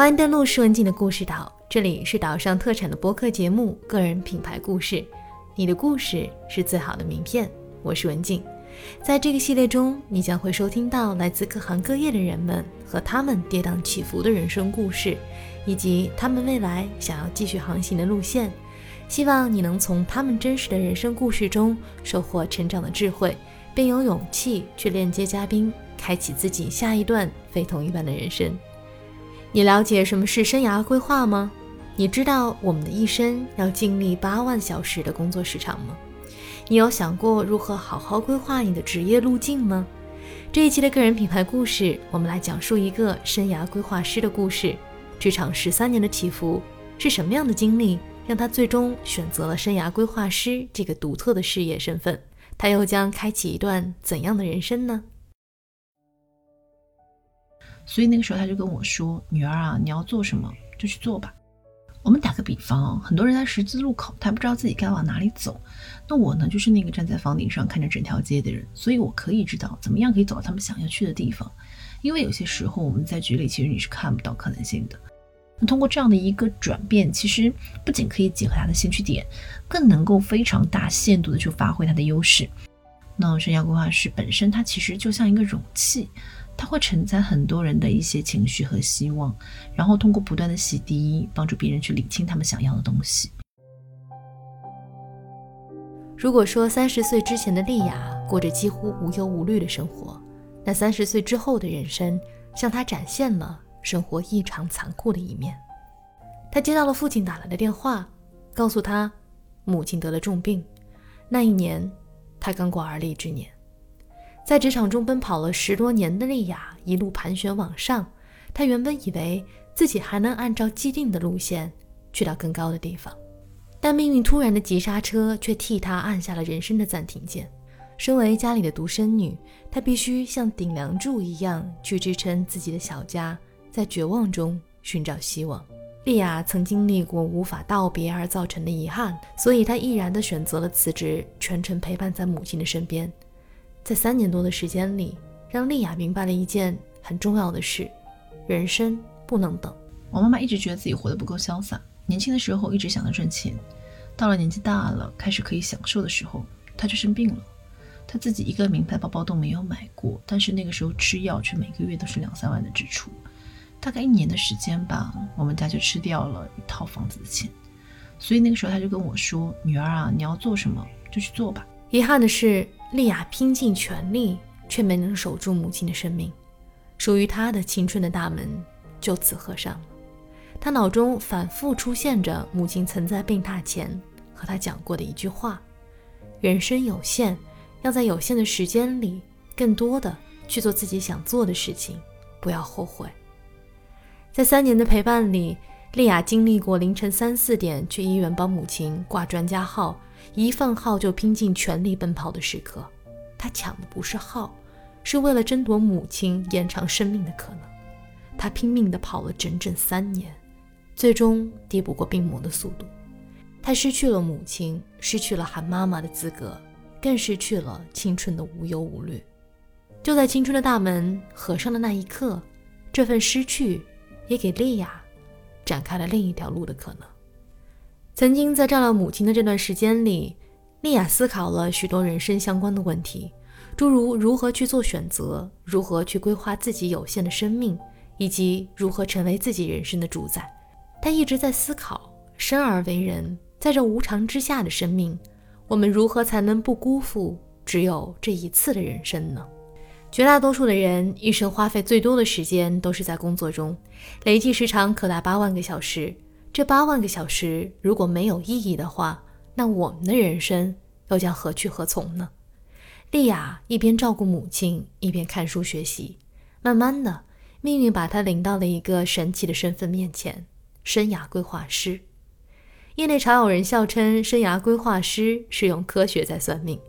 欢迎登录施文静的故事岛，这里是岛上特产的播客节目《个人品牌故事》，你的故事是最好的名片。我是文静，在这个系列中，你将会收听到来自各行各业的人们和他们跌宕起伏的人生故事，以及他们未来想要继续航行的路线。希望你能从他们真实的人生故事中收获成长的智慧，并有勇气去链接嘉宾，开启自己下一段非同一般的人生。你了解什么是生涯规划吗？你知道我们的一生要经历八万小时的工作时长吗？你有想过如何好好规划你的职业路径吗？这一期的个人品牌故事，我们来讲述一个生涯规划师的故事。职场十三年的起伏，是什么样的经历让他最终选择了生涯规划师这个独特的事业身份？他又将开启一段怎样的人生呢？所以那个时候他就跟我说：“女儿啊，你要做什么就去做吧。”我们打个比方，很多人在十字路口，他不知道自己该往哪里走。那我呢，就是那个站在房顶上看着整条街的人，所以我可以知道怎么样可以走到他们想要去的地方。因为有些时候我们在局里，其实你是看不到可能性的。那通过这样的一个转变，其实不仅可以结合他的兴趣点，更能够非常大限度的去发挥他的优势。那生涯规划师本身，它其实就像一个容器。它会承载很多人的一些情绪和希望，然后通过不断的洗涤，帮助别人去理清他们想要的东西。如果说三十岁之前的丽雅过着几乎无忧无虑的生活，那三十岁之后的人生向她展现了生活异常残酷的一面。她接到了父亲打来的电话，告诉她母亲得了重病。那一年，她刚过而立之年。在职场中奔跑了十多年的丽雅一路盘旋往上，她原本以为自己还能按照既定的路线去到更高的地方，但命运突然的急刹车却替她按下了人生的暂停键。身为家里的独生女，她必须像顶梁柱一样去支撑自己的小家，在绝望中寻找希望。丽雅曾经历过无法道别而造成的遗憾，所以她毅然地选择了辞职，全程陪伴在母亲的身边。在三年多的时间里，让丽雅明白了一件很重要的事：人生不能等。我妈妈一直觉得自己活得不够潇洒，年轻的时候一直想着赚钱，到了年纪大了，开始可以享受的时候，她就生病了。她自己一个名牌包包都没有买过，但是那个时候吃药却每个月都是两三万的支出。大概一年的时间吧，我们家就吃掉了一套房子的钱。所以那个时候，她就跟我说：“女儿啊，你要做什么就去做吧。”遗憾的是。丽亚拼尽全力，却没能守住母亲的生命，属于她的青春的大门就此合上了。她脑中反复出现着母亲曾在病榻前和她讲过的一句话：“人生有限，要在有限的时间里，更多的去做自己想做的事情，不要后悔。”在三年的陪伴里，丽亚经历过凌晨三四点去医院帮母亲挂专家号。一放号就拼尽全力奔跑的时刻，他抢的不是号，是为了争夺母亲延长生命的可能。他拼命地跑了整整三年，最终抵不过病魔的速度。他失去了母亲，失去了喊妈妈的资格，更失去了青春的无忧无虑。就在青春的大门合上的那一刻，这份失去也给莉亚展开了另一条路的可能。曾经在照料母亲的这段时间里，丽亚思考了许多人生相关的问题，诸如如何去做选择，如何去规划自己有限的生命，以及如何成为自己人生的主宰。她一直在思考：生而为人，在这无常之下的生命，我们如何才能不辜负只有这一次的人生呢？绝大多数的人一生花费最多的时间都是在工作中，累计时长可达八万个小时。这八万个小时如果没有意义的话，那我们的人生又将何去何从呢？丽亚一边照顾母亲，一边看书学习。慢慢的，命运把她领到了一个神奇的身份面前——生涯规划师。业内常有人笑称，生涯规划师是用科学在算命。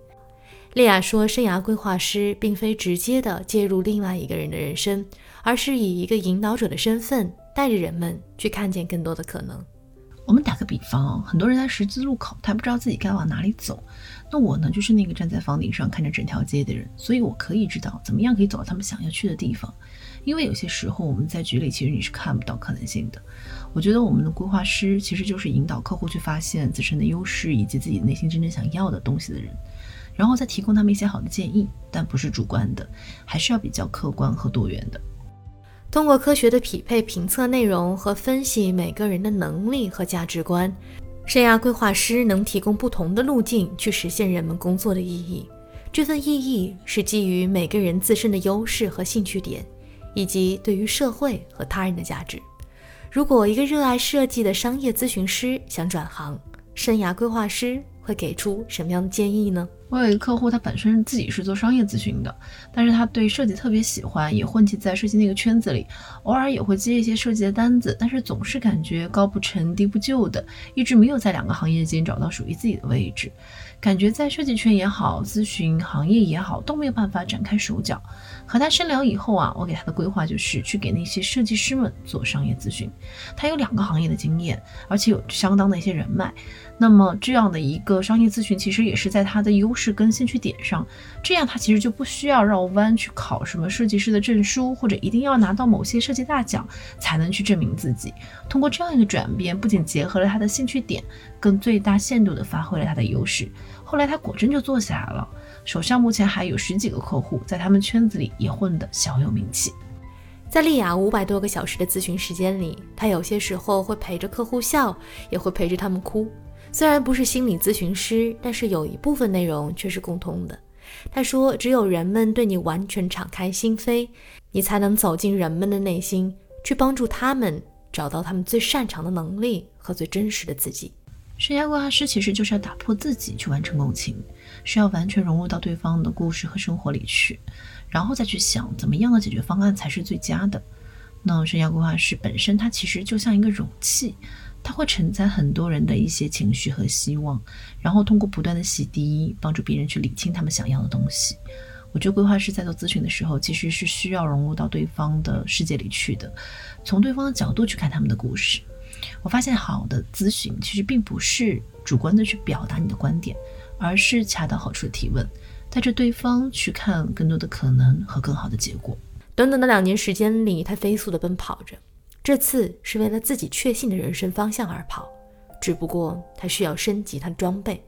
莉亚说，生涯规划师并非直接的介入另外一个人的人生，而是以一个引导者的身份。带着人们去看见更多的可能。我们打个比方，很多人在十字路口，他不知道自己该往哪里走。那我呢，就是那个站在房顶上看着整条街的人，所以我可以知道怎么样可以走到他们想要去的地方。因为有些时候我们在局里，其实你是看不到可能性的。我觉得我们的规划师其实就是引导客户去发现自身的优势以及自己内心真正想要的东西的人，然后再提供他们一些好的建议，但不是主观的，还是要比较客观和多元的。通过科学的匹配评测内容和分析每个人的能力和价值观，生涯规划师能提供不同的路径去实现人们工作的意义。这份意义是基于每个人自身的优势和兴趣点，以及对于社会和他人的价值。如果一个热爱设计的商业咨询师想转行，生涯规划师会给出什么样的建议呢？我有一个客户，他本身自己是做商业咨询的，但是他对设计特别喜欢，也混迹在设计那个圈子里，偶尔也会接一些设计的单子，但是总是感觉高不成低不就的，一直没有在两个行业间找到属于自己的位置，感觉在设计圈也好，咨询行业也好，都没有办法展开手脚。和他深聊以后啊，我给他的规划就是去给那些设计师们做商业咨询，他有两个行业的经验，而且有相当的一些人脉。那么这样的一个商业咨询，其实也是在他的优势是跟兴趣点上，这样他其实就不需要绕弯去考什么设计师的证书，或者一定要拿到某些设计大奖才能去证明自己。通过这样一个转变，不仅结合了他的兴趣点，更最大限度地发挥了他的优势。后来他果真就做起来了，手上目前还有十几个客户，在他们圈子里也混得小有名气。在丽雅五百多个小时的咨询时间里，他有些时候会陪着客户笑，也会陪着他们哭。虽然不是心理咨询师，但是有一部分内容却是共通的。他说：“只有人们对你完全敞开心扉，你才能走进人们的内心，去帮助他们找到他们最擅长的能力和最真实的自己。”生涯规划师其实就是要打破自己去完成共情，需要完全融入到对方的故事和生活里去，然后再去想怎么样的解决方案才是最佳的。那生涯规划师本身，它其实就像一个容器。它会承载很多人的一些情绪和希望，然后通过不断的洗涤，帮助别人去理清他们想要的东西。我觉得规划师在做咨询的时候，其实是需要融入到对方的世界里去的，从对方的角度去看他们的故事。我发现好的咨询其实并不是主观的去表达你的观点，而是恰到好处的提问，带着对方去看更多的可能和更好的结果。短短的两年时间里，他飞速的奔跑着。这次是为了自己确信的人生方向而跑，只不过他需要升级他的装备。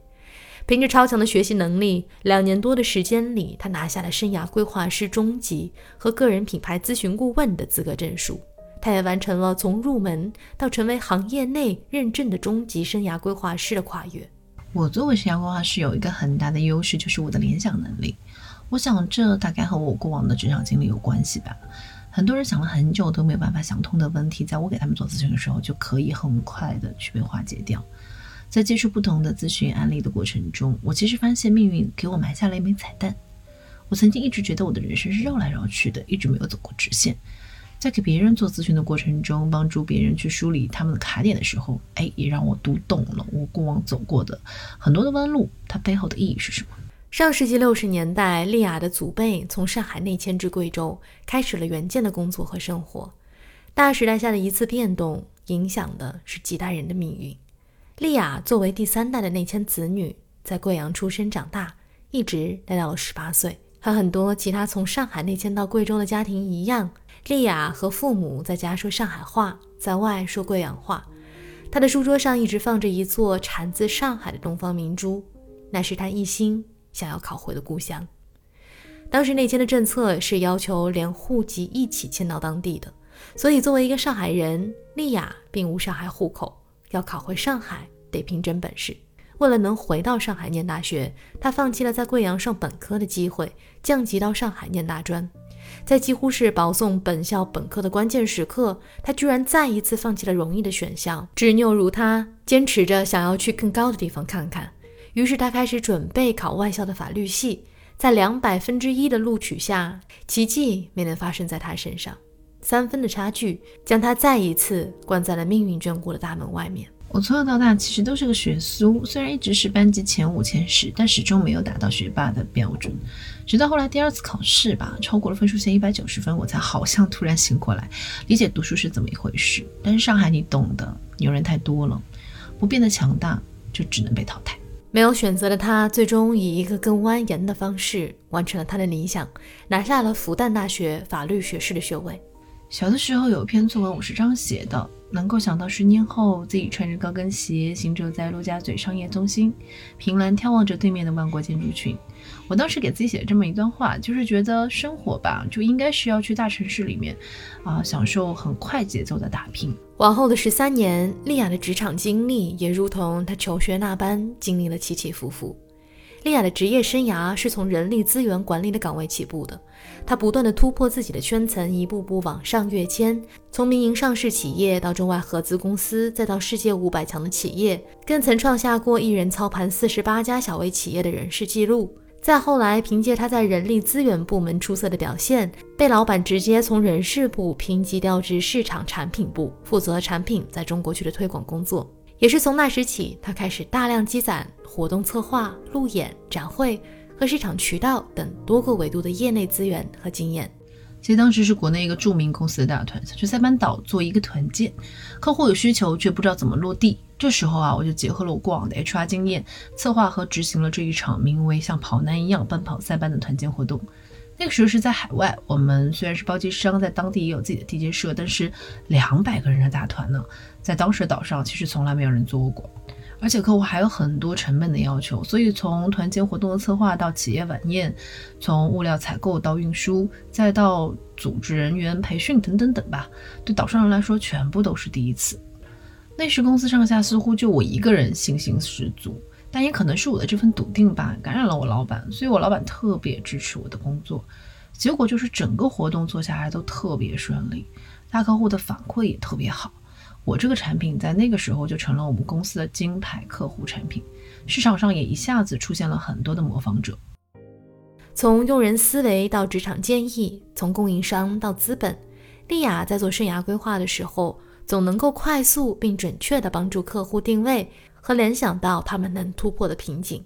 凭着超强的学习能力，两年多的时间里，他拿下了生涯规划师中级和个人品牌咨询顾问的资格证书。他也完成了从入门到成为行业内认证的中级生涯规划师的跨越。我作为生涯规划师有一个很大的优势，就是我的联想能力。我想这大概和我过往的职场经历有关系吧。很多人想了很久都没有办法想通的问题，在我给他们做咨询的时候，就可以很快的去被化解掉。在接触不同的咨询案例的过程中，我其实发现命运给我埋下了一枚彩蛋。我曾经一直觉得我的人生是绕来绕去的，一直没有走过直线。在给别人做咨询的过程中，帮助别人去梳理他们的卡点的时候，哎，也让我读懂了我过往走过的很多的弯路，它背后的意义是什么。上世纪六十年代，丽亚的祖辈从上海内迁至贵州，开始了援建的工作和生活。大时代下的一次变动，影响的是几代人的命运。丽亚作为第三代的内迁子女，在贵阳出生长大，一直待到了十八岁。和很多其他从上海内迁到贵州的家庭一样，丽亚和父母在家说上海话，在外说贵阳话。她的书桌上一直放着一座产自上海的东方明珠，那是她一心。想要考回的故乡，当时内迁的政策是要求连户籍一起迁到当地的，所以作为一个上海人，丽雅并无上海户口，要考回上海得凭真本事。为了能回到上海念大学，他放弃了在贵阳上本科的机会，降级到上海念大专。在几乎是保送本校本科的关键时刻，他居然再一次放弃了容易的选项。执拗如他，坚持着想要去更高的地方看看。于是他开始准备考外校的法律系，在两百分之一的录取下，奇迹没能发生在他身上，三分的差距将他再一次关在了命运眷顾的大门外面。我从小到大其实都是个学苏，虽然一直是班级前五、前十，但始终没有达到学霸的标准。直到后来第二次考试吧，超过了分数线一百九十分，我才好像突然醒过来，理解读书是怎么一回事。但是上海你懂的，牛人太多了，不变得强大就只能被淘汰。没有选择的他，最终以一个更蜿蜒的方式完成了他的理想，拿下了复旦大学法律学士的学位。小的时候有一篇作文，我是这样写的：能够想到十年后自己穿着高跟鞋行走在陆家嘴商业中心，凭栏眺望着对面的万国建筑群。我当时给自己写了这么一段话，就是觉得生活吧，就应该是要去大城市里面，啊，享受很快节奏的打拼。往后的十三年，莉亚的职场经历也如同她求学那般，经历了起起伏伏。丽亚的职业生涯是从人力资源管理的岗位起步的，她不断的突破自己的圈层，一步步往上跃迁，从民营上市企业到中外合资公司，再到世界五百强的企业，更曾创下过一人操盘四十八家小微企业的人事记录。再后来，凭借他在人力资源部门出色的表现，被老板直接从人事部评级调至市场产品部，负责产品在中国区的推广工作。也是从那时起，他开始大量积攒活动策划、路演、展会和市场渠道等多个维度的业内资源和经验。其实当时是国内一个著名公司的大团，想去塞班岛做一个团建，客户有需求却不知道怎么落地。这时候啊，我就结合了我过往的 HR 经验，策划和执行了这一场名为“像跑男一样奔跑塞班”的团建活动。那个时候是在海外，我们虽然是包机商，在当地也有自己的地接社，但是两百个人的大团呢，在当时岛上其实从来没有人做过。而且客户还有很多成本的要求，所以从团建活动的策划到企业晚宴，从物料采购到运输，再到组织人员培训等等等吧，对岛上人来说全部都是第一次。那时公司上下似乎就我一个人信心十足，但也可能是我的这份笃定吧，感染了我老板，所以我老板特别支持我的工作。结果就是整个活动做下来都特别顺利，大客户的反馈也特别好。我这个产品在那个时候就成了我们公司的金牌客户产品，市场上也一下子出现了很多的模仿者。从用人思维到职场建议，从供应商到资本，丽亚在做生涯规划的时候，总能够快速并准确地帮助客户定位和联想到他们能突破的瓶颈。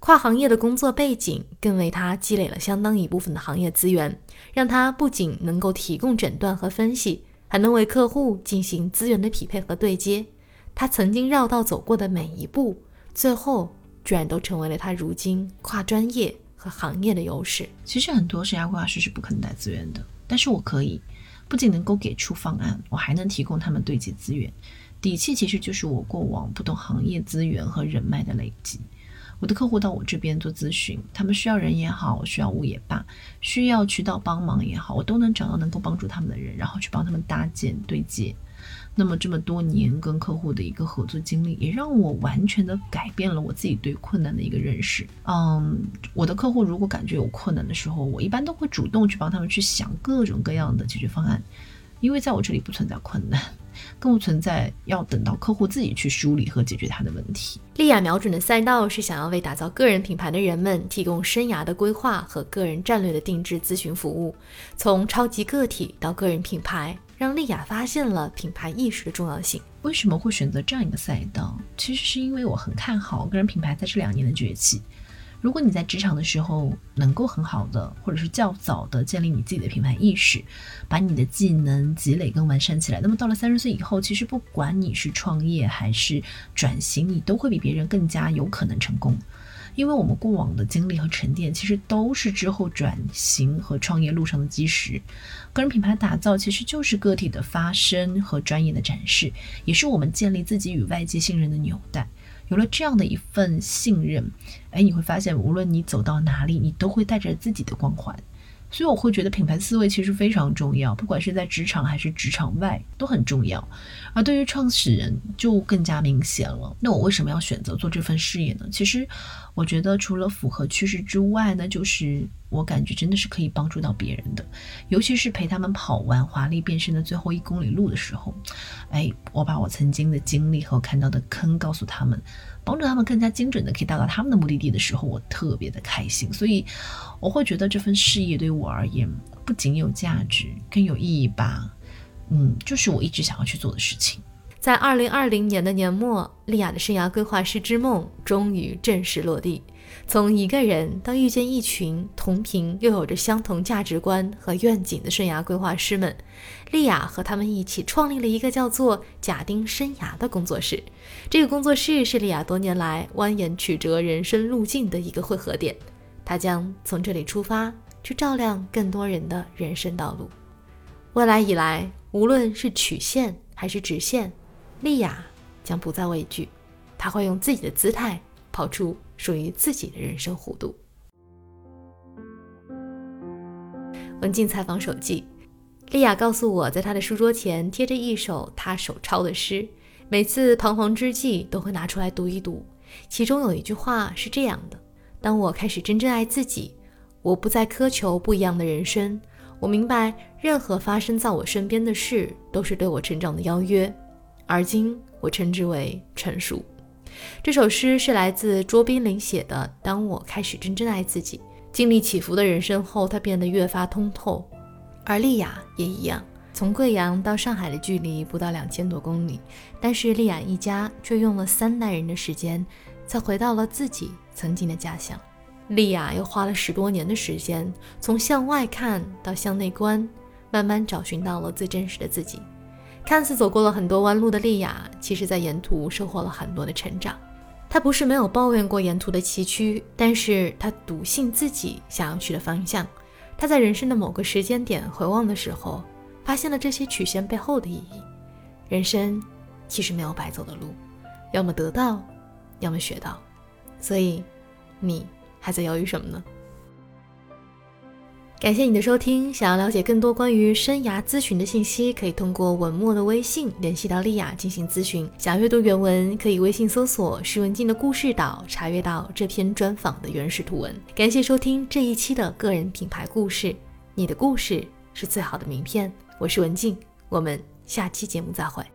跨行业的工作背景更为他积累了相当一部分的行业资源，让他不仅能够提供诊断和分析。还能为客户进行资源的匹配和对接，他曾经绕道走过的每一步，最后居然都成为了他如今跨专业和行业的优势。其实很多生涯规划师是不可能带资源的，但是我可以，不仅能够给出方案，我还能提供他们对接资源。底气其实就是我过往不同行业资源和人脉的累积。我的客户到我这边做咨询，他们需要人也好，需要物也罢，需要渠道帮忙也好，我都能找到能够帮助他们的人，然后去帮他们搭建对接。那么这么多年跟客户的一个合作经历，也让我完全的改变了我自己对困难的一个认识。嗯，我的客户如果感觉有困难的时候，我一般都会主动去帮他们去想各种各样的解决方案，因为在我这里不存在困难。更不存在要等到客户自己去梳理和解决他的问题。丽亚瞄准的赛道是想要为打造个人品牌的人们提供生涯的规划和个人战略的定制咨询服务，从超级个体到个人品牌，让丽亚发现了品牌意识的重要性。为什么会选择这样一个赛道？其实是因为我很看好个人品牌在这两年的崛起。如果你在职场的时候能够很好的，或者是较早的建立你自己的品牌意识，把你的技能积累跟完善起来，那么到了三十岁以后，其实不管你是创业还是转型，你都会比别人更加有可能成功。因为我们过往的经历和沉淀，其实都是之后转型和创业路上的基石。个人品牌打造其实就是个体的发声和专业的展示，也是我们建立自己与外界信任的纽带。有了这样的一份信任，哎，你会发现，无论你走到哪里，你都会带着自己的光环。所以我会觉得品牌思维其实非常重要，不管是在职场还是职场外都很重要。而对于创始人就更加明显了。那我为什么要选择做这份事业呢？其实，我觉得除了符合趋势之外，呢就是我感觉真的是可以帮助到别人的。尤其是陪他们跑完华丽变身的最后一公里路的时候，哎，我把我曾经的经历和看到的坑告诉他们，帮助他们更加精准的可以到达他们的目的地的时候，我特别的开心。所以，我会觉得这份事业对我而言不仅有价值，更有意义吧。嗯，就是我一直想要去做的事情。在二零二零年的年末，莉亚的生涯规划师之梦终于正式落地。从一个人到遇见一群同频又有着相同价值观和愿景的生涯规划师们，莉亚和他们一起创立了一个叫做“贾丁生涯”的工作室。这个工作室是莉亚多年来蜿蜒曲折人生路径的一个汇合点。她将从这里出发，去照亮更多人的人生道路。未来以来，无论是曲线还是直线，莉亚将不再畏惧，她会用自己的姿态跑出。属于自己的人生弧度。文静采访手记，丽亚告诉我，在她的书桌前贴着一首她手抄的诗，每次彷徨之际都会拿出来读一读。其中有一句话是这样的：“当我开始真正爱自己，我不再苛求不一样的人生。我明白，任何发生在我身边的事都是对我成长的邀约。而今，我称之为成熟。”这首诗是来自卓别林写的。当我开始真正爱自己，经历起伏的人生后，他变得越发通透。而丽雅也一样，从贵阳到上海的距离不到两千多公里，但是丽雅一家却用了三代人的时间，才回到了自己曾经的家乡。丽雅又花了十多年的时间，从向外看到向内观，慢慢找寻到了最真实的自己。看似走过了很多弯路的莉亚，其实在沿途收获了很多的成长。她不是没有抱怨过沿途的崎岖，但是她笃信自己想要去的方向。她在人生的某个时间点回望的时候，发现了这些曲线背后的意义。人生其实没有白走的路，要么得到，要么学到。所以，你还在犹豫什么呢？感谢你的收听。想要了解更多关于生涯咨询的信息，可以通过文末的微信联系到丽亚进行咨询。想阅读原文，可以微信搜索“徐文静的故事岛”，查阅到这篇专访的原始图文。感谢收听这一期的个人品牌故事，你的故事是最好的名片。我是文静，我们下期节目再会。